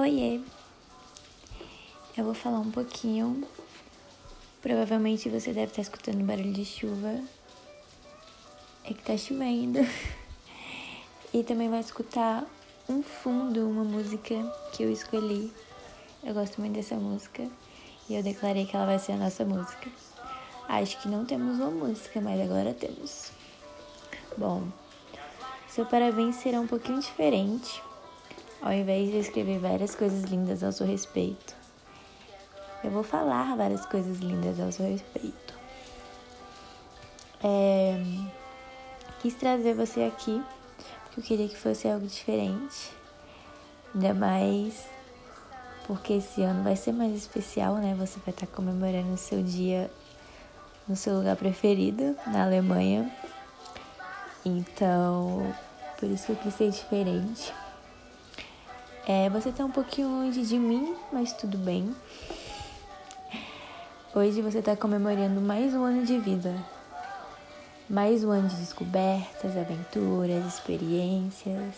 Oiê! Eu vou falar um pouquinho. Provavelmente você deve estar escutando barulho de chuva. É que tá chovendo. E também vai escutar um fundo, uma música que eu escolhi. Eu gosto muito dessa música e eu declarei que ela vai ser a nossa música. Acho que não temos uma música, mas agora temos. Bom, seu parabéns será um pouquinho diferente ao invés de escrever várias coisas lindas ao seu respeito, eu vou falar várias coisas lindas ao seu respeito. É, quis trazer você aqui porque eu queria que fosse algo diferente, ainda mais porque esse ano vai ser mais especial, né? Você vai estar comemorando o seu dia no seu lugar preferido, na Alemanha. Então, por isso que eu quis ser diferente. É, você tá um pouquinho longe de mim, mas tudo bem. Hoje você tá comemorando mais um ano de vida. Mais um ano de descobertas, aventuras, experiências.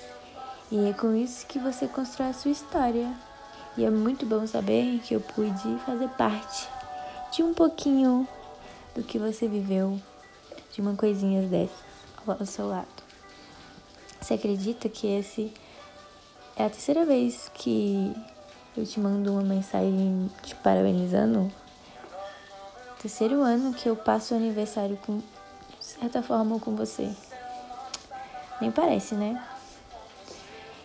E é com isso que você constrói a sua história. E é muito bom saber que eu pude fazer parte de um pouquinho do que você viveu, de uma coisinha dessas ao seu lado. Você acredita que esse é a terceira vez que eu te mando uma mensagem te parabenizando. Terceiro ano que eu passo o aniversário com de certa forma com você. Nem parece, né?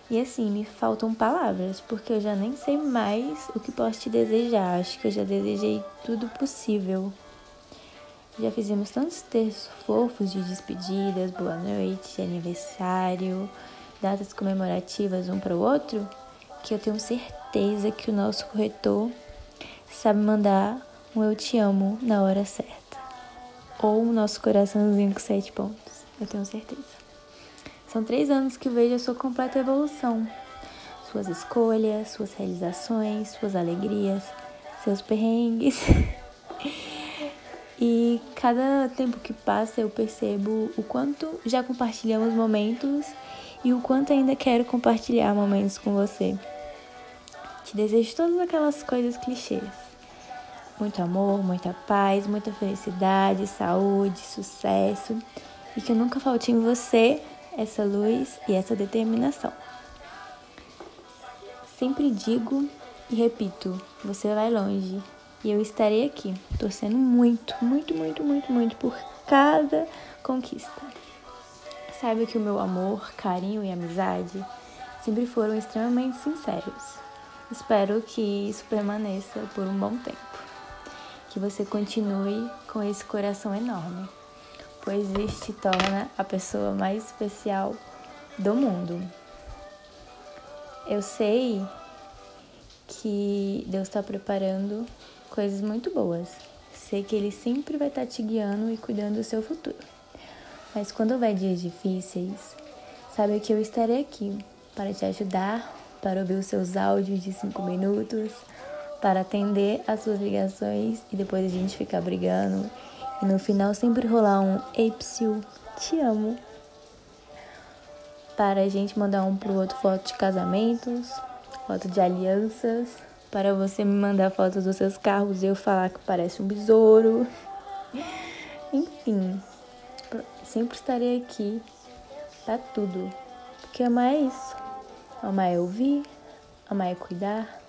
E assim, me faltam palavras, porque eu já nem sei mais o que posso te desejar. Acho que eu já desejei tudo possível. Já fizemos tantos textos fofos de despedidas, boa noite, aniversário, datas comemorativas um para o outro, que eu tenho certeza que o nosso corretor sabe mandar um eu te amo na hora certa. Ou o nosso coraçãozinho com sete pontos. Eu tenho certeza. São três anos que vejo a sua completa evolução. Suas escolhas, suas realizações, suas alegrias, seus perrengues. e cada tempo que passa eu percebo o quanto já compartilhamos momentos e o quanto ainda quero compartilhar momentos com você. Te desejo todas aquelas coisas clichês. Muito amor, muita paz, muita felicidade, saúde, sucesso e que nunca falte em você essa luz e essa determinação. Sempre digo e repito: você vai longe e eu estarei aqui, torcendo muito, muito, muito, muito, muito por cada conquista. Saiba que o meu amor, carinho e amizade sempre foram extremamente sinceros. Espero que isso permaneça por um bom tempo. Que você continue com esse coração enorme, pois isso te torna a pessoa mais especial do mundo. Eu sei que Deus está preparando coisas muito boas. Sei que Ele sempre vai estar te guiando e cuidando do seu futuro. Mas quando houver dias difíceis, saiba que eu estarei aqui para te ajudar, para ouvir os seus áudios de 5 minutos, para atender as suas ligações e depois a gente ficar brigando. E no final sempre rolar um Ei, te amo. Para a gente mandar um pro outro foto de casamentos, foto de alianças, para você me mandar fotos dos seus carros e eu falar que parece um besouro. Enfim, sempre estarei aqui para tudo. Porque amar é isso. Amar é ouvir, amar é cuidar,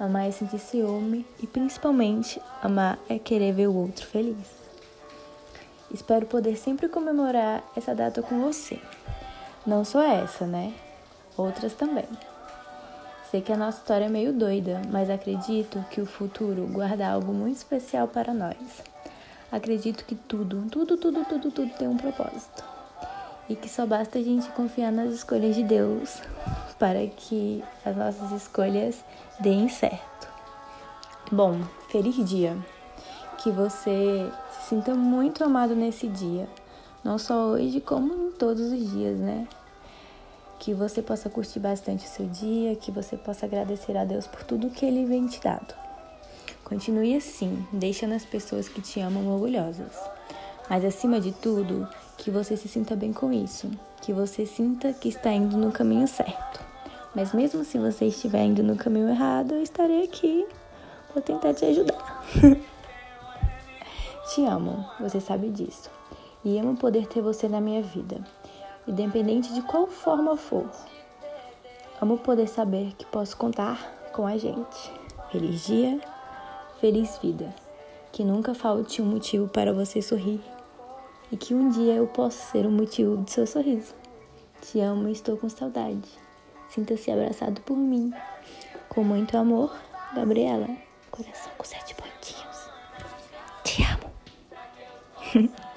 amar é sentir ciúme e principalmente amar é querer ver o outro feliz. Espero poder sempre comemorar essa data com você. Não só essa, né? Outras também. Sei que a nossa história é meio doida, mas acredito que o futuro guarda algo muito especial para nós. Acredito que tudo, tudo, tudo, tudo, tudo tem um propósito. E que só basta a gente confiar nas escolhas de Deus para que as nossas escolhas deem certo. Bom, feliz dia. Que você se sinta muito amado nesse dia. Não só hoje, como em todos os dias, né? Que você possa curtir bastante o seu dia, que você possa agradecer a Deus por tudo que Ele vem te dado. Continue assim, deixando as pessoas que te amam orgulhosas. Mas acima de tudo, que você se sinta bem com isso, que você sinta que está indo no caminho certo. Mas mesmo se você estiver indo no caminho errado, eu estarei aqui para tentar te ajudar. te amo, você sabe disso. E amo poder ter você na minha vida, independente de qual forma for. Amo poder saber que posso contar com a gente. Feliz dia, feliz vida. Que nunca falte um motivo para você sorrir e que um dia eu possa ser o motivo do seu sorriso. Te amo e estou com saudade. Sinta-se abraçado por mim. Com muito amor, Gabriela. Coração com sete pontinhos. Te amo.